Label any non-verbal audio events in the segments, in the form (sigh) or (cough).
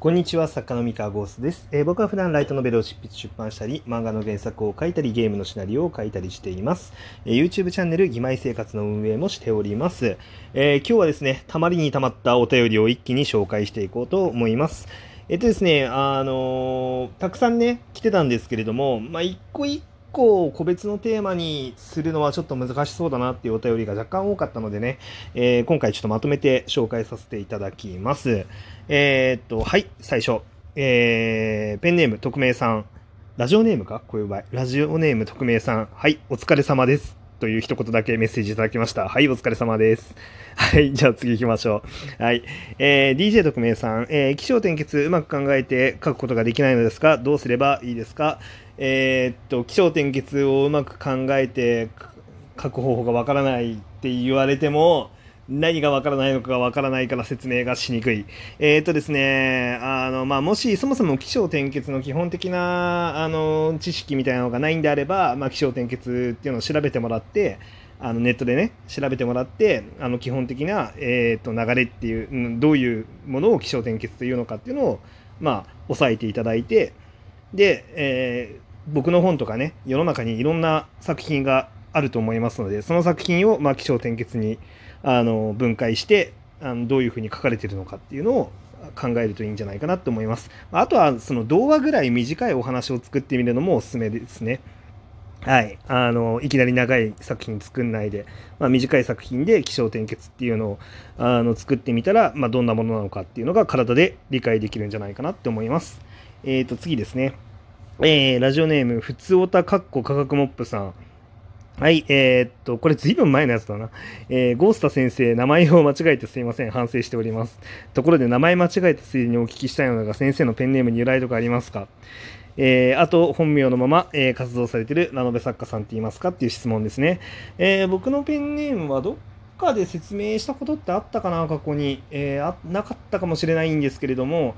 こんにちは、作家の三河ゴースです、えー僕は普段ライトノベルを執筆出版したり、漫画の原作を書いたり、ゲームのシナリオを書いたりしています。えー YouTube チャンネル、義妹生活の運営もしております。えー今日はですね、たまりにたまったお便りを一気に紹介していこうと思います。えっとですね、あのーたくさんね、来てたんですけれども、まあ、一個一個個別のテーマにするのはちょっと難しそうだなっていうお便りが若干多かったのでね、えー今回ちょっとまとめて紹介させていただきます。えーっと、はい、最初。えーペンネーム、匿名さん。ラジオネームか？こういう場合。ラジオネーム、匿名さん。はい、お疲れ様です。という一言だけメッセージいただきました。はい、お疲れ様です。はい、じゃあ次行きましょう。はい。えー DJ 特命さん、えー、気象転結うまく考えて書くことができないのですが、どうすればいいですか？えーっと、気象転結をうまく考えて書く方法がわからないって言われても、何がわからないのかがわからないから説明がしにくい。えーっとですね、あの、まあ、もしそもそも気象転結の基本的な、あの、知識みたいなのがないんであれば、まあ、気象転結っていうのを調べてもらって、あのネットでね調べてもらってあの基本的な、えー、と流れっていうどういうものを気象転結というのかっていうのをまあ押さえていただいてで、えー僕の本とかね世の中にいろんな作品があると思いますのでその作品を、まあ、気象転結にあの分解してあのどういうふうに書かれてるのかっていうのを考えるといいんじゃないかなと思います。あとはその童話ぐらい短いお話を作ってみるのもおすすめですね。はい、あのいきなり長い作品作んないで、まあ、短い作品で起承転結っていうのをあの作ってみたら、まあ、どんなものなのかっていうのが体で理解できるんじゃないかなって思います。えー、と次ですね、えーラジオネームふつおたかっこ価格モップさん。はい、えーっと、これずいぶん前のやつだな。えーゴースタ先生、名前を間違えてすいません。反省しております。ところで、名前間違えたついでにお聞きしたいのが、先生のペンネームに由来とかありますか？えーあと、本名のまま、えー活動されてるラノベ作家さんって言いますかっていう質問ですね。えー僕のペンネームはどっかで説明したことってあったかな、過去に。えーあなかったかもしれないんですけれども、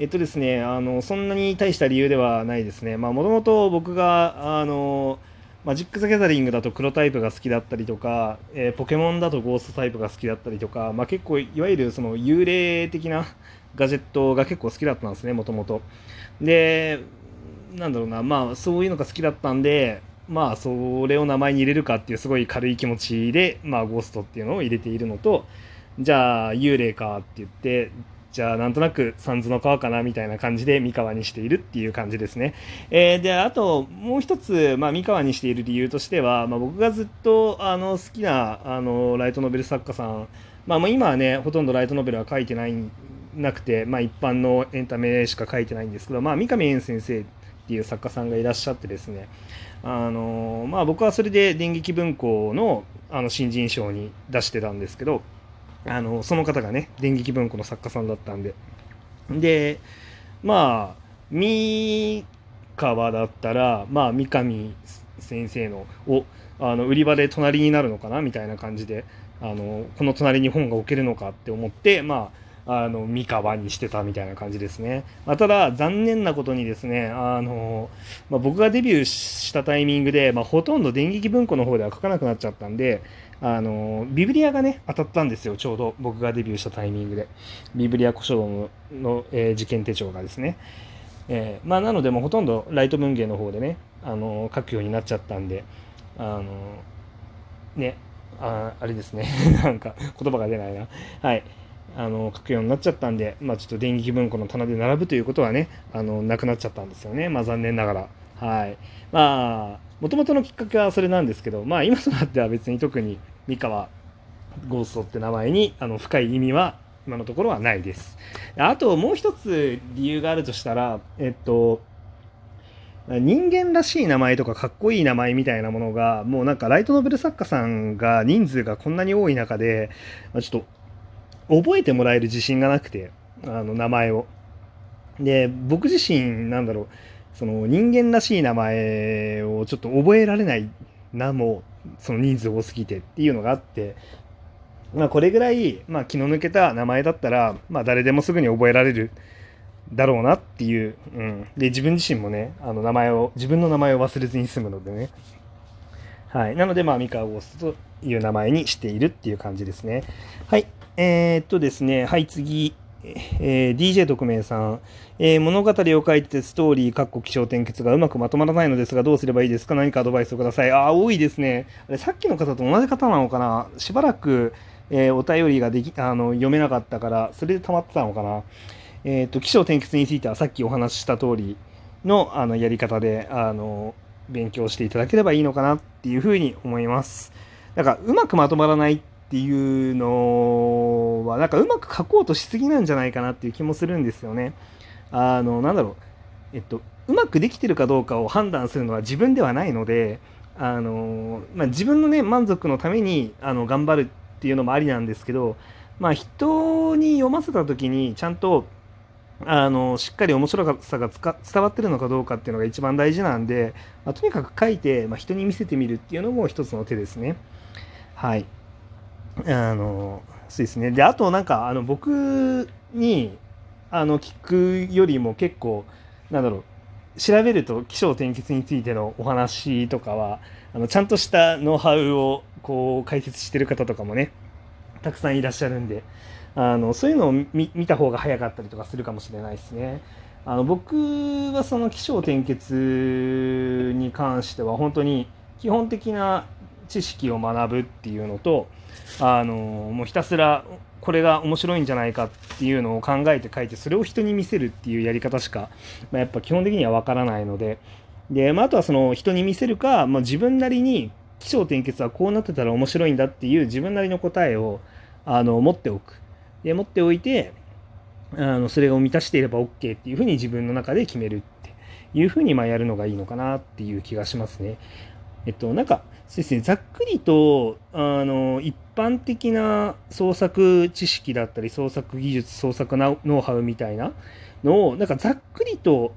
えっとですね、あのそんなに大した理由ではないですね。まあ、もともと僕が、あの、マジック・ザ・ギャザリングだと黒タイプが好きだったりとか、えーポケモンだとゴーストタイプが好きだったりとか、まあ、結構いわゆるその幽霊的な (laughs) ガジェットが結構好きだったんですね、もともと。で、なんだろうな、まあそういうのが好きだったんで、まあそれを名前に入れるかっていうすごい軽い気持ちで、まあゴーストっていうのを入れているのと、じゃあ幽霊かって言って、じゃあなんとなく三途の川かなみたいな感じで三河にしているっていう感じですね。えーで、あともう一つ、まあ三河にしている理由としては、まあ僕がずっとあの好きなあのライトノベル作家さん、まあもう今はね、ほとんどライトノベルは書いてないなくて、まあ一般のエンタメしか書いてないんですけど、まあ三上園先生っていう作家さんがいらっしゃってですね、あのまあ、僕はそれで電撃文庫のあの新人賞に出してたんですけどあのその方がね電撃文庫の作家さんだったんででまあ三河だったら、まあ、三上先生のをあの売り場で隣になるのかなみたいな感じであのこの隣に本が置けるのかって思ってまああの三河にしてたみたいな感じですね。まあ、ただ残念なことにですねあの、まあ、僕がデビューしたタイミングで、まあ、ほとんど電撃文庫の方では書かなくなっちゃったんであのビブリアがね当たったんですよちょうど僕がデビューしたタイミングで。ビブリア古書道のの、えー事件手帳がですね。えーまあ、なのでもほとんどライト文芸の方でねあの書くようになっちゃったんであのねああれですね。(laughs) なんか言葉が出ないな。はい。あの書くようになっちゃったんで、まあ、ちょっと電撃文庫の棚で並ぶということはねあのなくなっちゃったんですよね。まあ残念ながら。はい。まあもともとのきっかけはそれなんですけどまあ今となっては別に特に三河ゴーストって名前にあの深い意味は今のところはないです。あともう一つ理由があるとしたらえっと人間らしい名前とかかっこいい名前みたいなものがもうなんかライトノベル作家さんが人数がこんなに多い中でちょっと覚えてもらえる自信がなくてあの名前を。で僕自身なんだろうその人間らしい名前をちょっと覚えられないなもその人数多すぎてっていうのがあってまあこれぐらい、まあ、気の抜けた名前だったら、まあ、誰でもすぐに覚えられるだろうなっていう、うん、で自分自身もねあの名前を自分の名前を忘れずに済むのでね。はい。なのでまあ三河ゴーストという名前にしているっていう感じですね。はい。えー、っとですね。はい次。えー、DJ 特命さん、えー、物語を書いてストーリー、かっこ気象転結がうまくまとまらないのですが、どうすればいいですか？何かアドバイスをください。ああ、多いですね。あれさっきの方と同じ方なのかな？しばらく、えー、お便りができあの読めなかったから、それで溜まってたのかな？えっ、と、気象転結についてはさっきお話しした通りのあのやり方で、あの、勉強していただければいいのかなっていうふうに思います。なんか、うまくまとまらないっていうのは、なんかうまく書こうとしすぎなんじゃないかなっていう気もするんですよね。あの、なんだろう。えっと、うまくできてるかどうかを判断するのは自分ではないので、あの、まあ、自分のね、満足のために、あの、頑張るっていうのもありなんですけど、まあ、人に読ませた時に、ちゃんと、あのしっかり面白さが伝わってるのかどうかっていうのが一番大事なんで、まあ、とにかく書いて、まあ、人に見せてみるっていうのも一つの手ですね。はい。あの、そうですね。で、あとなんか、あの、僕に、あの、聞くよりも結構、なんだろう、調べると気象転結についてのお話とかは、あの、ちゃんとしたノウハウを、こう、解説してる方とかもね、たくさんいらっしゃるんで、あのそういうのを見た方が早かったりとかするかもしれないですね。あの僕はその起承転結に関しては本当に基本的な知識を学ぶっていうのとあのもうひたすらこれが面白いんじゃないかっていうのを考えて書いてそれを人に見せるっていうやり方しか、まあ、やっぱ基本的には分からないのでで、まあ、あとはその人に見せるか、まあ、自分なりに起承転結はこうなってたら面白いんだっていう自分なりの答えをあの持っておくで持っておいてあのそれを満たしていれば OK っていうふうに自分の中で決めるっていうふうにまあやるのがいいのかなっていう気がしますね。えっと、なんか、そうですね、ざっくりと、あの、一般的な創作知識だったり、創作技術、創作ノウハウみたいなのを、なんかざっくりと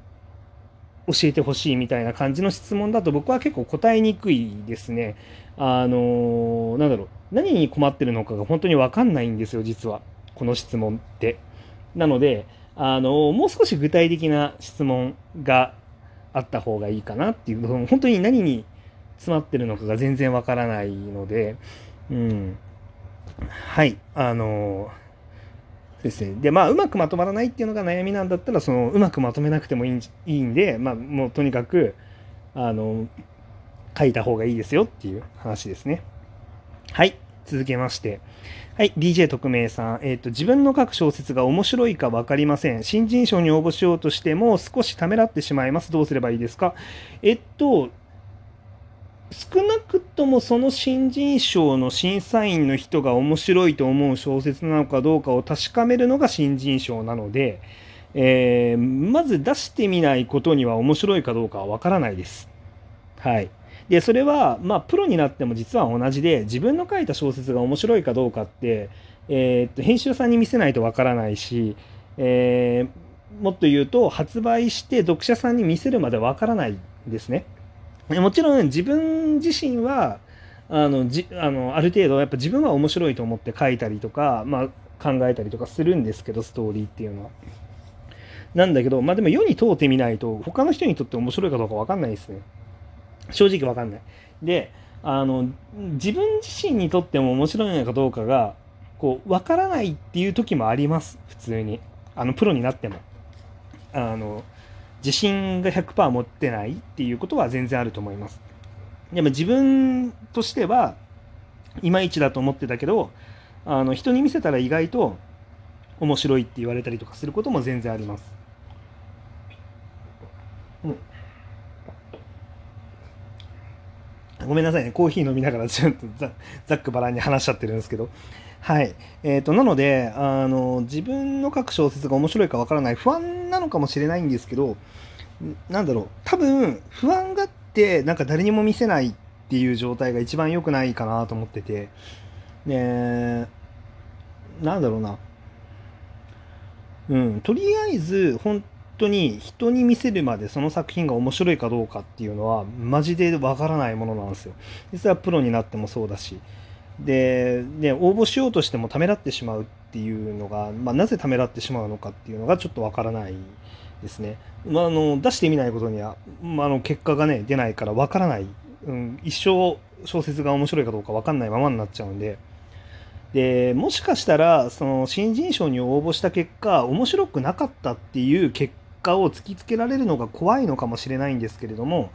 教えてほしいみたいな感じの質問だと僕は結構答えにくいですね。あの、なんだろう、何に困ってるのかが本当にわかんないんですよ、実は。この質問って。なので、あの、もう少し具体的な質問があった方がいいかなっていう、本当に何に詰まってるのかが全然わからないので、うん。はい、あの、ですね。で、まあ、うまくまとまらないっていうのが悩みなんだったら、その、うまくまとめなくてもいいいいんで、まあ、もうとにかく、あの、書いた方がいいですよっていう話ですね。はい。続けまして。はい、DJ 特命さん。えっ、ー、と、自分の書く小説が面白いか分かりません。新人賞に応募しようとしても少しためらってしまいます。どうすればいいですか？えっと、少なくともその新人賞の審査員の人が面白いと思う小説なのかどうかを確かめるのが新人賞なので、えー、まず出してみないことには面白いかどうかは分からないです。はい。でそれはまあプロになっても実は同じで自分の書いた小説が面白いかどうかって、えー、っと編集さんに見せないとわからないし、えー、もっと言うと発売して読者さんに見せるまでわからないですね。もちろん自分自身はあのじあのある程度やっぱ自分は面白いと思って書いたりとか、まあ、考えたりとかするんですけどストーリーっていうのは。なんだけどまあでも世に問うてみないと他の人にとって面白いかどうか分かんないですね。正直わかんない。で、あの、自分自身にとっても面白いのかどうかが、こう、わからないっていう時もあります、普通に。あの、プロになっても。あの、自信が100%持ってないっていうことは全然あると思います。でも自分としては、いまいちだと思ってたけど、あの、人に見せたら意外と面白いって言われたりとかすることも全然あります。うん。ごめんなさいね。コーヒー飲みながらちょっとざっくばらんに話しちゃってるんですけど。はい。えっ、ー、と、なので、あの、自分の書く小説が面白いかわからない不安なのかもしれないんですけど、なんだろう。多分、不安があって、なんか誰にも見せないっていう状態が一番良くないかなと思ってて、ねなんだろうな。うん、とりあえず、本当に人に見せるまでその作品が面白いかどうかっていうのはマジでわからないものなんですよ。実はプロになってもそうだし。で、ね、応募しようとしてもためらってしまうっっていうのが、まあ、なぜためらってしまうのかっていうのがちょっとわからないですね。まあ、あの出してみないことには、まあ、あの結果がね出ないからわからない、うん、一生小説が面白いかどうかわかんないままになっちゃうんで、でもしかしたらその新人賞に応募した結果面白くなかったっていう結果を突きつけられるのが怖いのかもしれないんですけれども、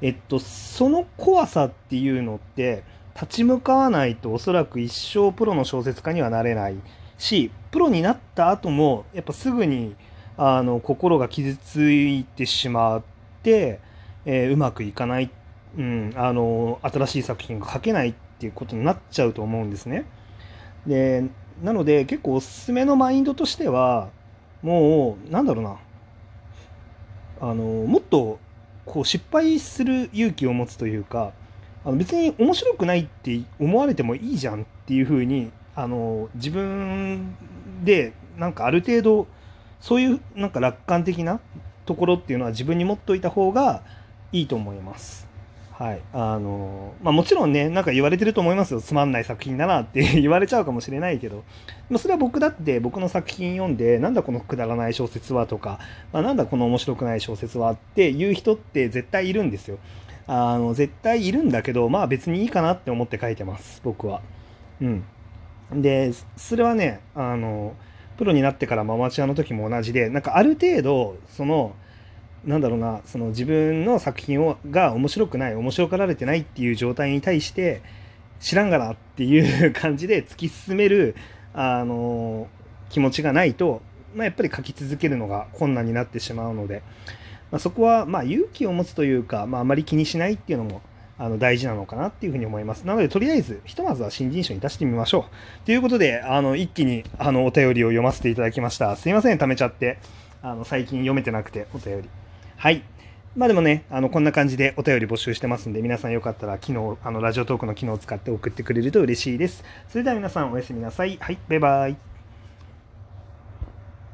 えっと、その怖さっていうのって立ち向かわないとおそらく一生プロの小説家にはなれない。しプロになった後もやっぱすぐにあの心が傷ついてしまって、えー、うまくいかない、うん、あの新しい作品が書けないっていうことになっちゃうと思うんですね。でなので結構おすすめのマインドとしてはもうなんだろうなあのもっとこう失敗する勇気を持つというかあの別に面白くないって思われてもいいじゃんっていうふうにあの自分でなんかある程度そういうなんか楽観的なところっていうのは自分に持っといた方がいいと思います。はい。あの、まあ、もちろんね、なんか言われてると思いますよ。つまんない作品だなって (laughs) 言われちゃうかもしれないけど、まあ、それは僕だって僕の作品読んで、なんだこのくだらない小説はとか、まあ、なんだこの面白くない小説はっていう人って絶対いるんですよ。あの、絶対いるんだけど、まあ別にいいかなって思って書いてます。僕は。うん。で、それはね、あの、プロになってからもアマチュアの時も同じで、なんかある程度、その、なんだろうなその自分の作品をが面白くない面白がられてないっていう状態に対して知らんがなっていう感じで突き進めるあの気持ちがないと、まあ、やっぱり書き続けるのが困難になってしまうので、まあ、そこはま勇気を持つというか、まあ、あまり気にしないっていうのもあの大事なのかなっていうふうに思います。なので、とりあえず、ひとまずは新人賞に出してみましょう。ということで、あの一気にあのお便りを読ませていただきました。すいません、貯めちゃって。あの最近読めてなくて、お便り。はい。まあでもね、あの、こんな感じでお便り募集してますんで、皆さんよかったら、昨日、あの、ラジオトークの機能を使って送ってくれると嬉しいです。それでは皆さんおやすみなさい。はい、バイバイ。